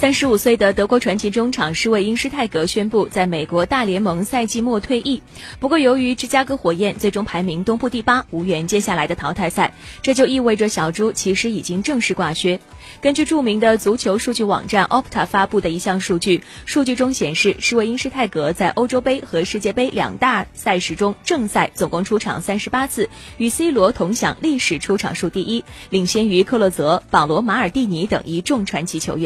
三十五岁的德国传奇中场施魏因施泰格宣布在美国大联盟赛季末退役。不过由于芝加哥火焰最终排名东部第八无缘接下来的淘汰赛这就意味着小猪其实已经正式挂靴。根据著名的足球数据网站 opta 发布的一项数据数据中显示施魏因施泰格在欧洲杯和世界杯两大赛事中正赛总共出场三十八次与 c 罗同享历史出场数第一领先于克洛泽保罗马尔蒂尼等一众传奇球员。